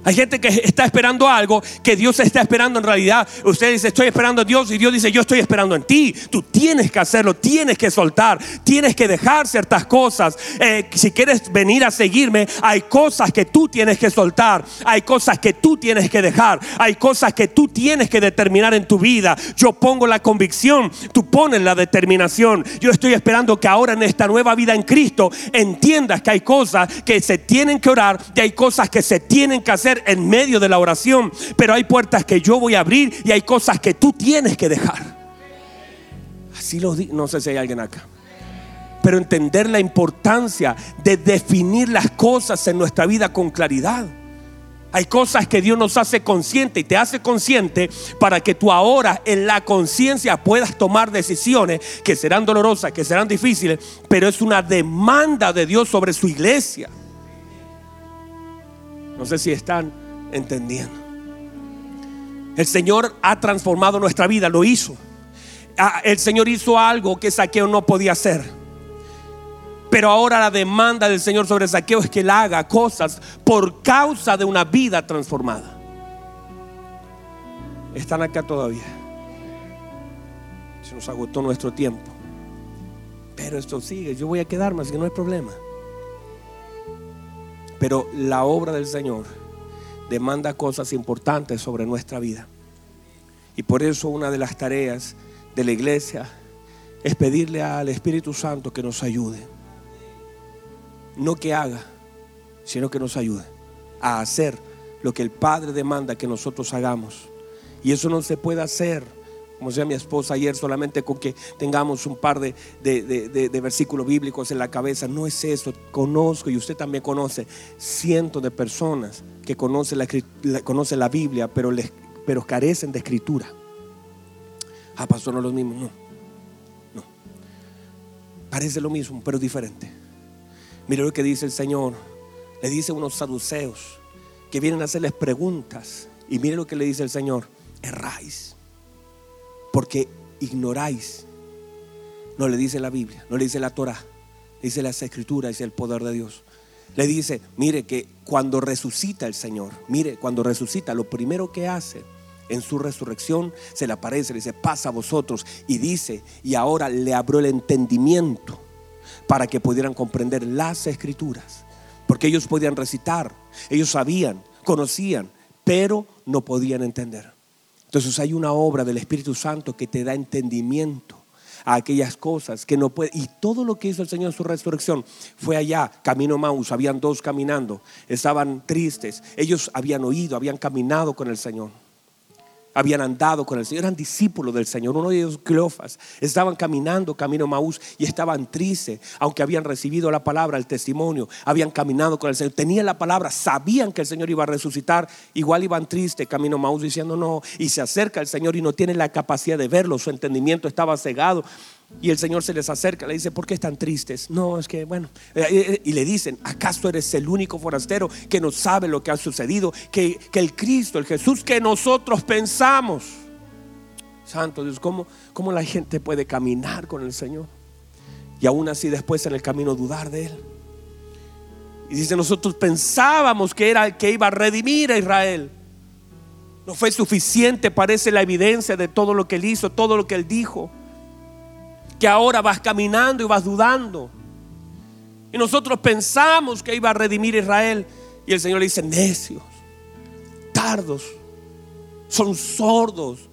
Hay gente que está esperando algo que Dios está esperando en realidad. Usted dice, estoy esperando a Dios y Dios dice, yo estoy esperando en ti. Tú tienes que hacerlo, tienes que soltar, tienes que dejar ciertas cosas. Eh, si quieres venir a seguirme, hay cosas que tú tienes que soltar, hay cosas que tú tienes que dejar, hay cosas que tú tienes que determinar en tu vida. Yo pongo la convicción, tú pones la determinación. Yo estoy esperando que ahora en esta nueva vida en Cristo entiendas que hay cosas que se tienen que orar y hay cosas que se tienen que hacer en medio de la oración, pero hay puertas que yo voy a abrir y hay cosas que tú tienes que dejar. Así lo digo, no sé si hay alguien acá. Pero entender la importancia de definir las cosas en nuestra vida con claridad. Hay cosas que Dios nos hace consciente y te hace consciente para que tú ahora en la conciencia puedas tomar decisiones que serán dolorosas, que serán difíciles, pero es una demanda de Dios sobre su iglesia. No sé si están entendiendo. El Señor ha transformado nuestra vida, lo hizo. Ah, el Señor hizo algo que Saqueo no podía hacer. Pero ahora la demanda del Señor sobre Saqueo es que él haga cosas por causa de una vida transformada. Están acá todavía. Se nos agotó nuestro tiempo. Pero esto sigue. Yo voy a quedarme, así que no hay problema. Pero la obra del Señor demanda cosas importantes sobre nuestra vida. Y por eso una de las tareas de la iglesia es pedirle al Espíritu Santo que nos ayude. No que haga, sino que nos ayude a hacer lo que el Padre demanda que nosotros hagamos. Y eso no se puede hacer como decía mi esposa ayer, solamente con que tengamos un par de, versículos bíblicos en la cabeza. No es eso. Conozco y usted también conoce cientos de personas que conocen la, la Biblia, pero, les, pero carecen de escritura. Ah, pastor, no los mismos. No, no. Parece lo mismo, pero diferente. Mire lo que dice el Señor. Le dice a unos saduceos que vienen a hacerles preguntas. Y mire lo que le dice el Señor. Erráis porque ignoráis. No le dice la Biblia, no le dice la Torah, dice las escrituras, dice el poder de Dios. Le dice, mire que cuando resucita el Señor, mire, cuando resucita, lo primero que hace en su resurrección se le aparece, le dice, pasa a vosotros. Y dice, y ahora le abrió el entendimiento para que pudieran comprender las escrituras. Porque ellos podían recitar, ellos sabían, conocían, pero no podían entender. Entonces hay una obra del Espíritu Santo que te da entendimiento a aquellas cosas que no puede. Y todo lo que hizo el Señor en su resurrección fue allá, camino Maus, habían dos caminando, estaban tristes, ellos habían oído, habían caminado con el Señor habían andado con el Señor, eran discípulos del Señor, uno de ellos Cleofas, estaban caminando camino Maús y estaban tristes, aunque habían recibido la palabra, el testimonio, habían caminado con el Señor, tenían la palabra, sabían que el Señor iba a resucitar, igual iban tristes camino Maús diciendo no, y se acerca el Señor y no tiene la capacidad de verlo, su entendimiento estaba cegado, y el Señor se les acerca, le dice, ¿por qué están tristes? No, es que, bueno, eh, eh, y le dicen, ¿acaso eres el único forastero que no sabe lo que ha sucedido? Que, el Cristo, el Jesús que nosotros pensamos. Santo Dios, ¿cómo, ¿cómo la gente puede caminar con el Señor? Y aún así después en el camino dudar de Él. Y dice, nosotros pensábamos que era el que iba a redimir a Israel. No fue suficiente, parece la evidencia de todo lo que Él hizo, todo lo que Él dijo que ahora vas caminando y vas dudando. Y nosotros pensamos que iba a redimir Israel. Y el Señor le dice, necios, tardos, son sordos.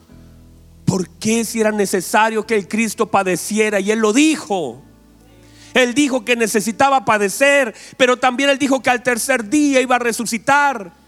¿Por qué si era necesario que el Cristo padeciera? Y Él lo dijo. Él dijo que necesitaba padecer, pero también Él dijo que al tercer día iba a resucitar.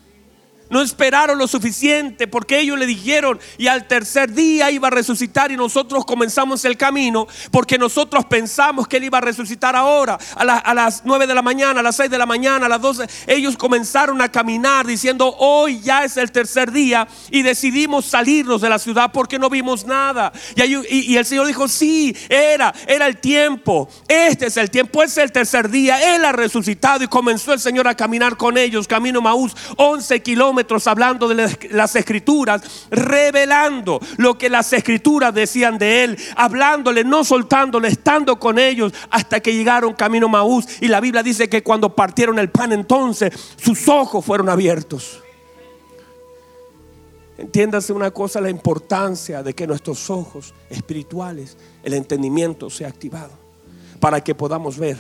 No esperaron lo suficiente porque ellos le dijeron y al tercer día iba a resucitar y nosotros comenzamos el camino porque nosotros pensamos que él iba a resucitar ahora a, las 9 de la mañana, a las 6 de la mañana, a las 12. Ellos comenzaron a caminar diciendo hoy ya es el tercer día y decidimos salirnos de la ciudad porque no vimos nada. Y, y el Señor dijo, sí, era, era el tiempo. Este es el tiempo, es el tercer día. Él ha resucitado y comenzó el Señor a caminar con ellos, camino Maús, 11 kilómetros hablando de las escrituras, revelando lo que las escrituras decían de él, hablándole, no soltándole, estando con ellos hasta que llegaron camino Maús. Y la Biblia dice que cuando partieron el pan entonces sus ojos fueron abiertos. Entiéndase una cosa, la importancia de que nuestros ojos espirituales, el entendimiento sea activado para que podamos ver.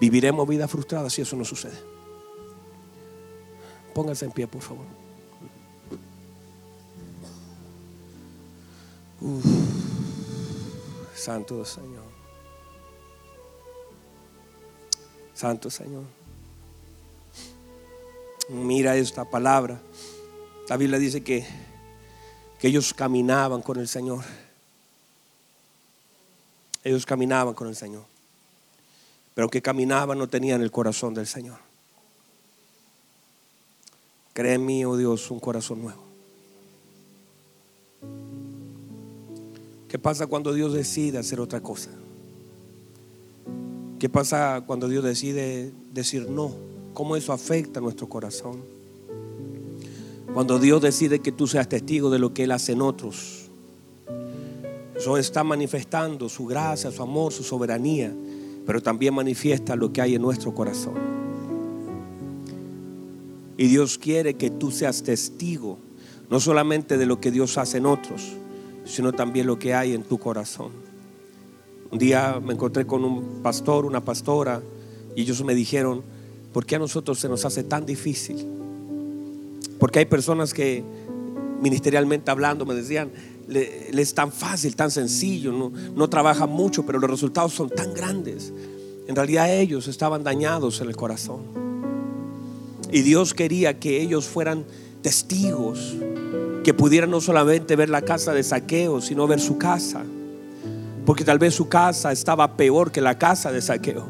Viviremos vida frustrada si eso no sucede. Póngase en pie, por favor. Santo Señor. Santo Señor. Mira esta palabra. La Biblia dice que, que ellos caminaban con el Señor. Ellos caminaban con el Señor. Pero que caminaban no tenían el corazón del Señor. Cree en mí, oh Dios, un corazón nuevo. ¿Qué pasa cuando Dios decide hacer otra cosa? ¿Qué pasa cuando Dios decide decir no? ¿Cómo eso afecta a nuestro corazón? Cuando Dios decide que tú seas testigo de lo que Él hace en otros, eso está manifestando su gracia, su amor, su soberanía, pero también manifiesta lo que hay en nuestro corazón. Y Dios quiere que tú seas testigo, no solamente de lo que Dios hace en otros, sino también lo que hay en tu corazón. Un día me encontré con un pastor, una pastora, y ellos me dijeron, ¿por qué a nosotros se nos hace tan difícil? Porque hay personas que ministerialmente hablando me decían, le, es tan fácil, tan sencillo, no, no trabajan mucho, pero los resultados son tan grandes. En realidad ellos estaban dañados en el corazón. Y Dios quería que ellos fueran testigos que pudieran no solamente ver la casa de saqueo, sino ver su casa. Porque tal vez su casa estaba peor que la casa de saqueo,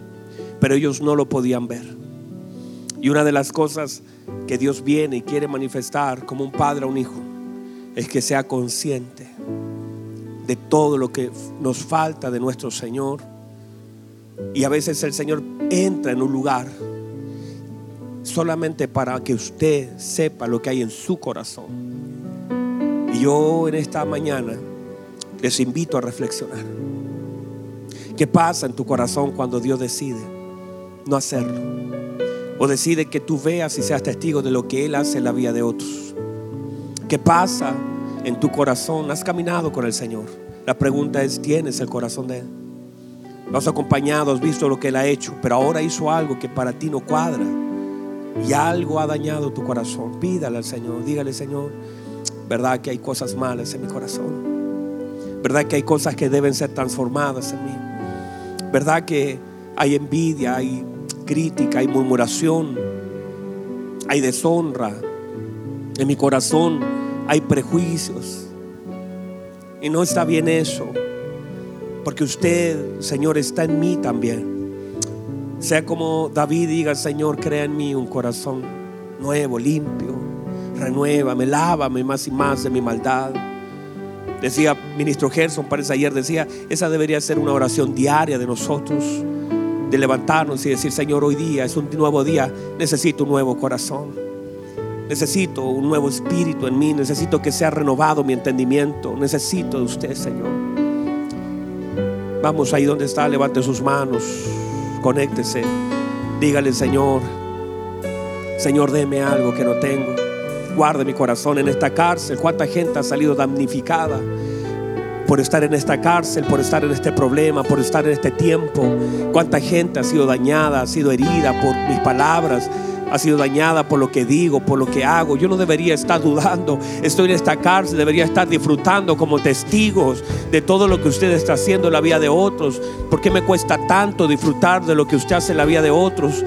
pero ellos no lo podían ver. Y una de las cosas que Dios viene y quiere manifestar como un padre a un hijo es que sea consciente de todo lo que nos falta de nuestro Señor. Y a veces el Señor entra en un lugar solamente para que usted sepa lo que hay en su corazón. Y yo en esta mañana les invito a reflexionar. ¿Qué pasa en tu corazón cuando Dios decide no hacerlo? O decide que tú veas y seas testigo de lo que Él hace en la vida de otros. ¿Qué pasa en tu corazón? Has caminado con el Señor. La pregunta es, ¿tienes el corazón de Él? Lo has acompañado, has visto lo que Él ha hecho, pero ahora hizo algo que para ti no cuadra. Y algo ha dañado tu corazón. Pídale al Señor, dígale Señor, verdad que hay cosas malas en mi corazón. Verdad que hay cosas que deben ser transformadas en mí. Verdad que hay envidia, hay crítica, hay murmuración, hay deshonra. En mi corazón hay prejuicios. Y no está bien eso. Porque usted, Señor, está en mí también. Sea como David diga, Señor, crea en mí un corazón nuevo, limpio. Renuévame, lávame más y más de mi maldad. Decía ministro Gerson, parece ayer, decía, esa debería ser una oración diaria de nosotros, de levantarnos y decir, Señor, hoy día es un nuevo día, necesito un nuevo corazón, necesito un nuevo espíritu en mí, necesito que sea renovado mi entendimiento, necesito de usted, Señor. Vamos ahí donde está, levante sus manos, conéctese, dígale, Señor, Señor, deme algo que no tengo guarde mi corazón en esta cárcel. ¿Cuánta gente ha salido damnificada? por estar en esta cárcel, por estar en este problema, por estar en este tiempo. Cuánta gente ha sido dañada, ha sido herida por mis palabras, ha sido dañada por lo que digo, por lo que hago. Yo no debería estar dudando. Estoy en esta cárcel, debería estar disfrutando como testigos de todo lo que usted está haciendo en la vida de otros. ¿Por qué me cuesta tanto disfrutar de lo que usted hace en la vida de otros?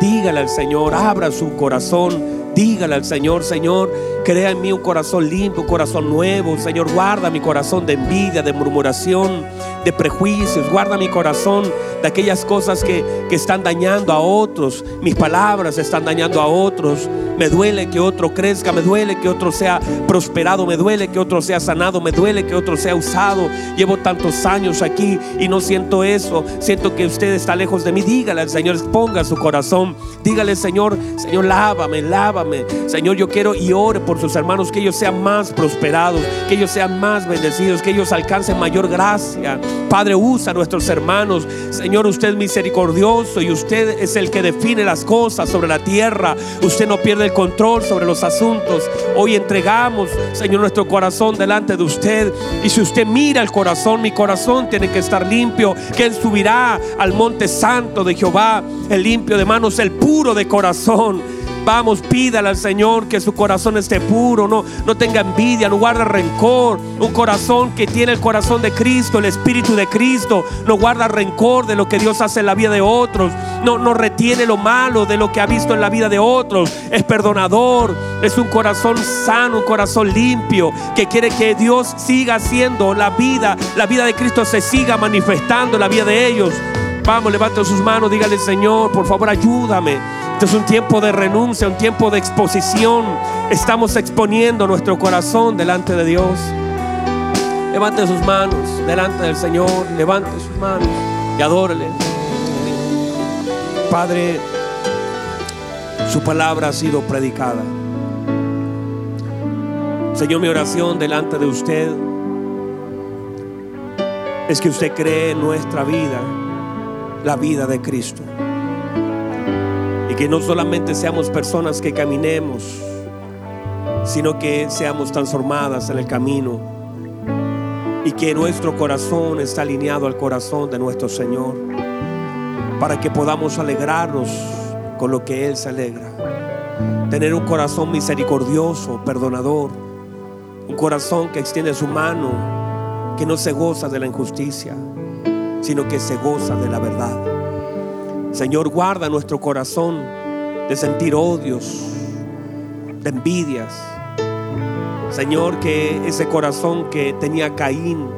Dígale al Señor, abra su corazón Dígale al Señor, Señor, crea en mí un corazón limpio, un corazón nuevo. Señor, guarda mi corazón de envidia, de murmuración, de prejuicios. Guarda mi corazón de aquellas cosas que, que están dañando a otros. Mis palabras están dañando a otros. Me duele que otro crezca, me duele que otro sea prosperado, me duele que otro sea sanado, me duele que otro sea usado. Llevo tantos años aquí y no siento eso. Siento que usted está lejos de mí. Dígale al Señor, ponga su corazón. Dígale, Señor, Señor, lávame, lávame. Señor, yo quiero y ore por sus hermanos, que ellos sean más prosperados, que ellos sean más bendecidos, que ellos alcancen mayor gracia. Padre, usa a nuestros hermanos. Señor, usted es misericordioso y usted es el que define las cosas sobre la tierra. Usted no pierde el control sobre los asuntos. Hoy entregamos, Señor, nuestro corazón delante de usted. Y si usted mira el corazón, mi corazón tiene que estar limpio. Que Él subirá al monte santo de Jehová, el limpio de manos, el puro de corazón Vamos, pídale al Señor que su corazón esté puro, no, no tenga envidia, no guarda rencor. Un corazón que tiene el corazón de Cristo, el Espíritu de Cristo, no guarda rencor de lo que Dios hace en la vida de otros. No, no retiene lo malo de lo que ha visto en la vida de otros. Es perdonador, es un corazón sano, un corazón limpio, que quiere que Dios siga haciendo la vida, la vida de Cristo se siga manifestando en la vida de ellos. Vamos, levante sus manos, dígale Señor, por favor ayúdame. Este es un tiempo de renuncia, un tiempo de exposición. Estamos exponiendo nuestro corazón delante de Dios. Levante sus manos delante del Señor. Levante sus manos y adórele. Padre, su palabra ha sido predicada. Señor, mi oración delante de usted es que usted cree en nuestra vida, la vida de Cristo que no solamente seamos personas que caminemos, sino que seamos transformadas en el camino y que nuestro corazón está alineado al corazón de nuestro Señor para que podamos alegrarnos con lo que Él se alegra. Tener un corazón misericordioso, perdonador, un corazón que extiende su mano, que no se goza de la injusticia, sino que se goza de la verdad. Señor, guarda nuestro corazón de sentir odios, de envidias. Señor, que ese corazón que tenía Caín,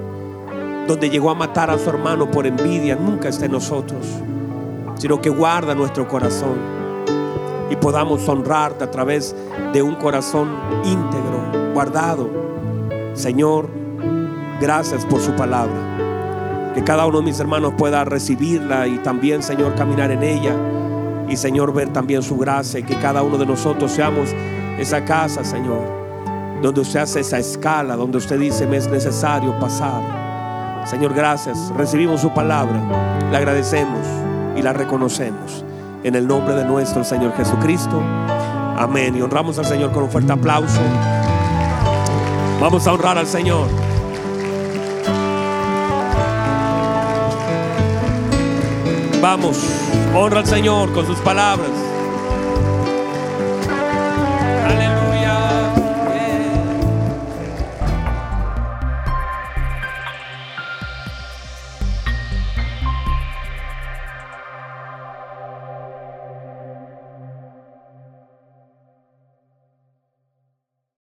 donde llegó a matar a su hermano por envidia, nunca esté en nosotros, sino que guarda nuestro corazón y podamos honrarte a través de un corazón íntegro, guardado. Señor, gracias por su palabra. Que cada uno de mis hermanos pueda recibirla y también, Señor, caminar en ella. Y, Señor, ver también su gracia. Y que cada uno de nosotros seamos esa casa, Señor, donde usted hace esa escala, donde usted dice, me es necesario pasar. Señor, gracias. Recibimos su palabra, la agradecemos y la reconocemos. En el nombre de nuestro Señor Jesucristo. Amén. Y honramos al Señor con un fuerte aplauso. Vamos a honrar al Señor. Vamos, honra al Señor con sus palabras.